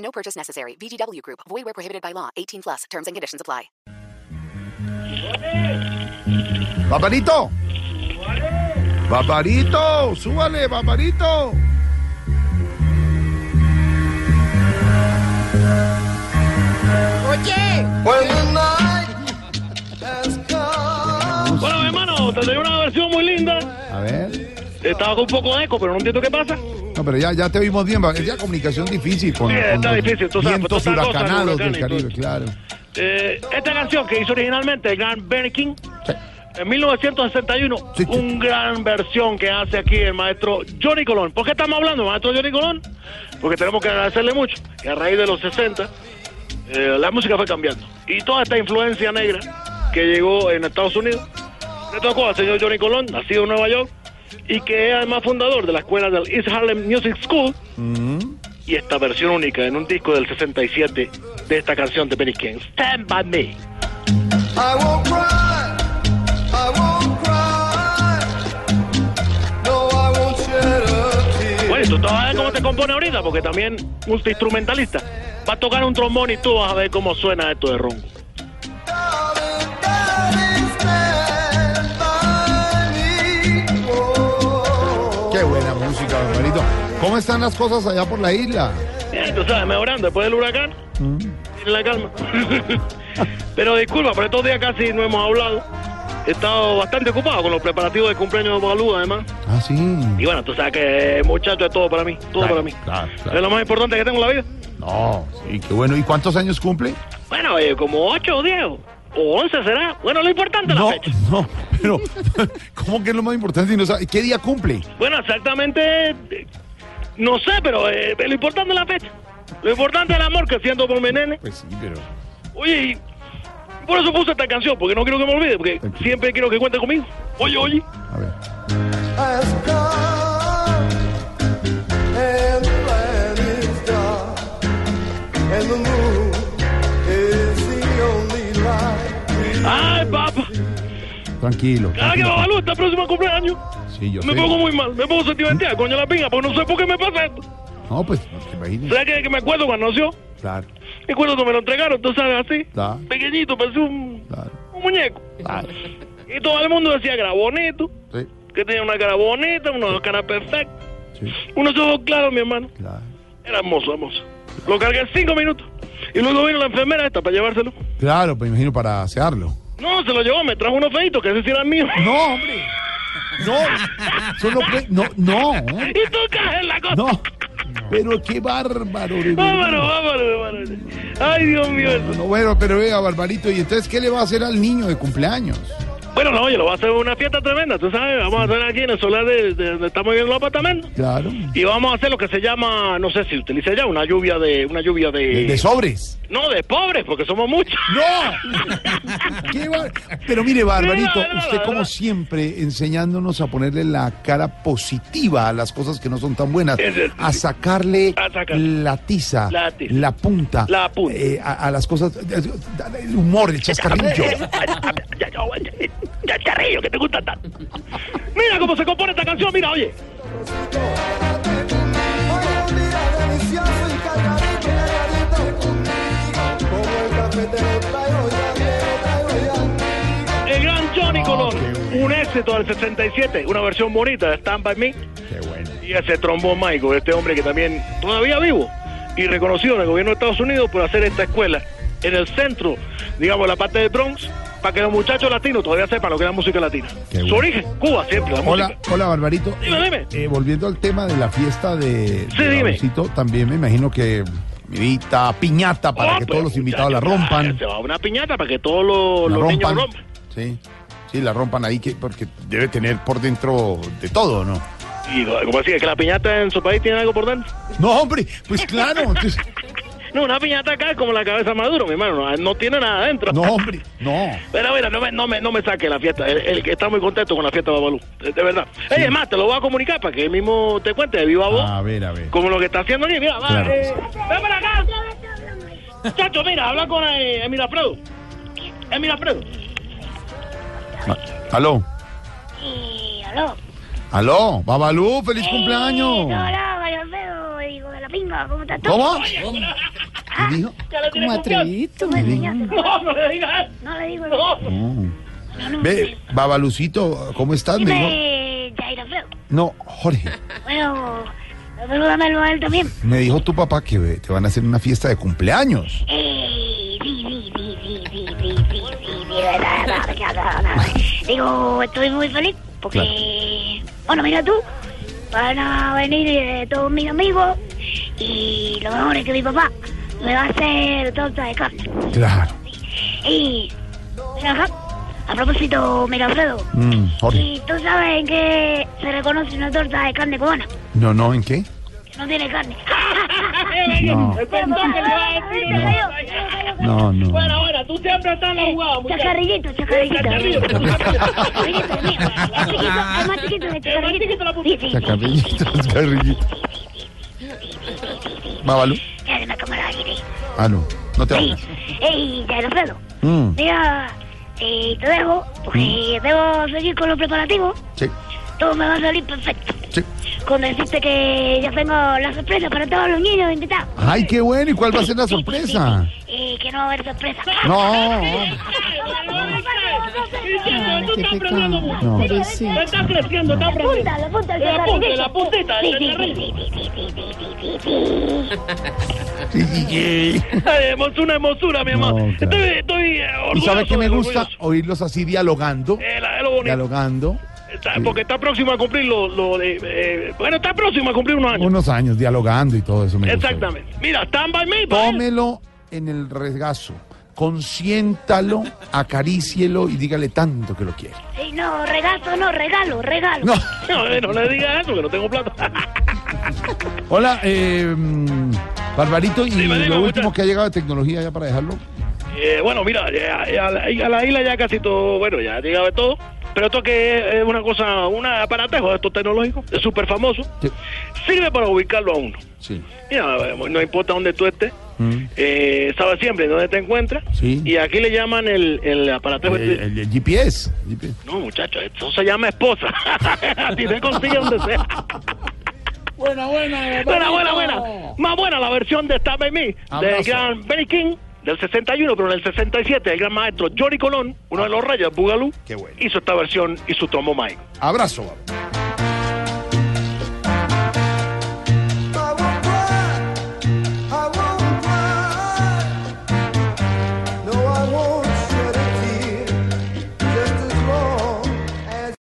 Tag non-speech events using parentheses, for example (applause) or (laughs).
No purchase necessary. VGW Group. Void where prohibited by law. 18 plus. Terms and conditions apply. ¡Barbarito! ¡Barbarito! ¡Súbale, Barbarito! Bueno, mi Estaba con un poco de eco, pero no entiendo qué pasa. No, pero ya, ya te oímos bien. Es ya comunicación difícil con, Sí, está los difícil, sabes, vientos pues, huracanados del Caribe, claro. Eh, esta canción que hizo originalmente el gran Benny King Sí. en 1961, Sí, sí. un gran versión que hace aquí el maestro Johnny Colón. ¿Por qué estamos hablando, maestro Johnny Colón? Porque tenemos que agradecerle mucho que a raíz de los 60 eh, la música fue cambiando y toda esta influencia negra que llegó en Estados Unidos le tocó al señor Johnny Colón, nacido en Nueva York y que es además fundador de la escuela del East Harlem Music School y esta versión única en un disco del 67 de esta canción de Benny King, Stand By Me. I won't cry. I won't cry. No, I won't shed a tear. Bueno, tú te vas a ver cómo te compone ahorita, porque también multiinstrumentalista. Va a tocar un trombón y tú vas a ver cómo suena esto de ronco. ¿Cómo están las cosas allá por la isla? Bien, tú sabes, mejorando después del huracán. Tiene la calma. (laughs) Pero disculpa, por estos días casi no hemos hablado. He estado bastante ocupado con los preparativos del cumpleaños de Balú, además. Ah, sí. Y bueno, tú sabes que muchacho es todo para mí, todo Claro, para mí. claro, claro. Es lo más importante que tengo en la vida. No, sí, qué bueno. ¿Y cuántos años cumple? Bueno, eh, como 8 o 10 o 11 será. Bueno, lo importante es la No, fecha. no, pero (laughs) ¿cómo que es lo más importante? y no sabe? ¿Qué día cumple? Bueno, exactamente, eh, no sé, pero eh, lo importante es la fecha. Lo importante es el amor que siento por mi nene. Pues sí, pero... Oye, y por eso puse esta canción, porque no quiero que me olvide, porque siempre quiero que cuente conmigo. Oye, oye. A ver. Tranquilo. Cada que. Babalú está próximo cumpleaños. Sí, yo Me sé. pongo muy mal, me pongo sentimental, coño la pinga, porque no sé por qué me pasa esto. No, pues, no te imagines. ¿Sabes que, que me acuerdo cuando nació? Claro, Me acuerdo cuando me lo entregaron, tú sabes, así. Claro. Pequeñito, parecía un, claro, un muñeco. claro. Y todo el mundo decía que era bonito, Sí, que tenía una cara bonita, una cara perfecta, sí, unos ojos claros, mi hermano. claro. Era hermoso, hermoso. Lo cargué en cinco minutos. Y luego vino la enfermera esta para llevárselo. Claro, pues imagino para asearlo. No, se lo llevó, me trajo unos feitos, que ese sí era mío. No, hombre. No, eso no puede. No, no, Y tú caes en la cosa. no. Pero qué bárbaro. de verdad. vámonos, vámonos. Ay, Dios mío. No, bueno, pero vea, Barbarito, ¿y entonces qué le va a hacer al niño de cumpleaños? Bueno, no, oye, lo va a hacer una fiesta tremenda, tú sabes. Vamos a hacer aquí en el solar de, de donde estamos viviendo el apartamento. Claro. Y vamos a hacer lo que se llama, no sé si utiliza ya, una lluvia de, una lluvia de... De, de sobres. No, de pobres, porque somos muchos. ¡No! (laughs) Qué bar- Pero mire, Barbarito, usted como siempre enseñándonos a ponerle la cara positiva a las cosas que no son tan buenas, a sacarle a sacar- la tiza, La tiza. la punta, La punta. eh, a, a las cosas, el humor, el chascarrillo. (laughs) Ya, charrillo, que te gusta tanto. Mira cómo se compone esta canción, mira, oye. El gran Johnny Ah, Colón, un éxito del 67, una versión bonita de Stand By Me. Qué bueno. Y ese trombón mágico, este hombre que también todavía vivo y reconocido en el gobierno de Estados Unidos por hacer esta escuela en el centro, digamos, la parte de Bronx, para que los muchachos latinos todavía sepan lo que es la música latina. Su origen, Cuba siempre, la Hola, música. hola, Barbarito. Dime, dime. Eh, volviendo al tema de la fiesta de, Sí, de dime. También me imagino que Mirita, piñata para Oh, que todos los invitados la rompan. Se va una piñata para que todos los, los niños rompan. rompan. Sí, sí, la rompan ahí que, porque debe tener por dentro de todo, ¿no? Y como decía, que la piñata en su país tiene algo por dentro. No, hombre, pues claro. (laughs) entonces, No, una piñata acá es como la cabeza Maduro, mi hermano. No, no tiene nada adentro. No, hombre, no. Pero mira, no me, no me, no me saque la fiesta. El, el que está muy contento con la fiesta de Babalú. De, de verdad. Ey, es más, te lo voy a comunicar para que él mismo te cuente de viva voz. A ver, a ver. Como lo que está haciendo aquí. Mira, va. Claro. Eh, ven para acá. Chacho, mira, habla con eh, Emil Alfredo. Emil Alfredo. Ah, Aló, Sí, aló. aló, Babalú, feliz cumpleaños. Eh, hola, Mario Alfredo, digo de la pinga, ¿cómo estás tú? ¿Cómo? ¿Qué dijo? Ya le confianza. atrevido. Tú me enseñaste. No, no le digas. No le digo No. eso. No. Ve, Babalucito, ¿cómo estás? No, Jorge, Bueno, salúdamelo a él también. me dijo tu papá que eh, te van a hacer una fiesta de cumpleaños. Eh, sí, sí, sí, sí, sí, sí, sí, sí, sí. Digo, estoy muy feliz porque, bueno, mira tú, van a venir eh, todos mis amigos y lo mejor es que mi papá me va a hacer torta de carne. Claro. Y, mira acá, a propósito, mira Alfredo, Mm. ¿y tú sabes en qué se reconoce una torta de carne cubana? No, no, ¿en qué? Que no tiene carne. No. No, no. Bueno, bueno, tú siempre estás en la jugada, muchacho. Chacarrillito, chacarrillito. Chacarrillito. Es más chiquito de chacarrillito. Chacarrillito, chacarrillito. Babalú. Sí. Ah, no, te vayas. ey, ya Alfredo. Mm, Mira, eh, te dejo porque debo seguir con los preparativos. sí, Todo me va a salir perfecto. sí. Con decirte que ya tengo la sorpresa para todos los niños invitados. Ay, qué bueno. ¿Y cuál va a ser la sorpresa? Eh, que no va a haber sorpresa. No. (laughs) Ay, qué pecado. No. Pobrecito. Está creciendo, está creciendo. La punta, la punta. La puntita, Hermosura, hermosura, mi amor. No, claro. Estoy, estoy eh, orgulloso, ¿Y sabes que me gusta? Orgulloso. Oírlos así dialogando. Eh, la, lo dialogando. Está, sí. Porque está próximo a cumplir lo, lo de, eh, bueno, está próximo a cumplir unos años. Unos años dialogando y todo eso. Me Exactamente. Gusta. Mira, stand by me. Tómelo en el regazo. Consiéntalo, acarícielo y dígale tanto que lo quiere. Sí, no, regazo, no, regalo, regalo. No. No, eh, no le digas eso, que no tengo plata. (laughs) Hola, eh, Barbarito, y dime, lo último que ha llegado de tecnología ya para dejarlo. Eh, bueno, mira, ya- ya a, la, a la isla ya casi todo, bueno, ya ha llegado de todo. Pero esto que es una cosa, un aparatejo de estos tecnológicos, es súper famoso, Sí. sirve para ubicarlo a uno. Sí. Mira, no importa dónde tú estés, Mm. eh, sabe siempre dónde te encuentras. Sí. Y aquí le llaman el, el aparatejo. El, este- el- el GPS. GPS. No, muchacho, eso se llama esposa. (laughs) a ti te consigue donde sea. Buena, buena. Buena, buena, buena. Más buena la versión de Stab by Me, del Abrazo. gran Benny King, del 61, pero en el 67, el gran maestro Johnny Colón, uno de los reyes Bugalú, bueno. hizo esta versión y su tomo Mike. Abrazo.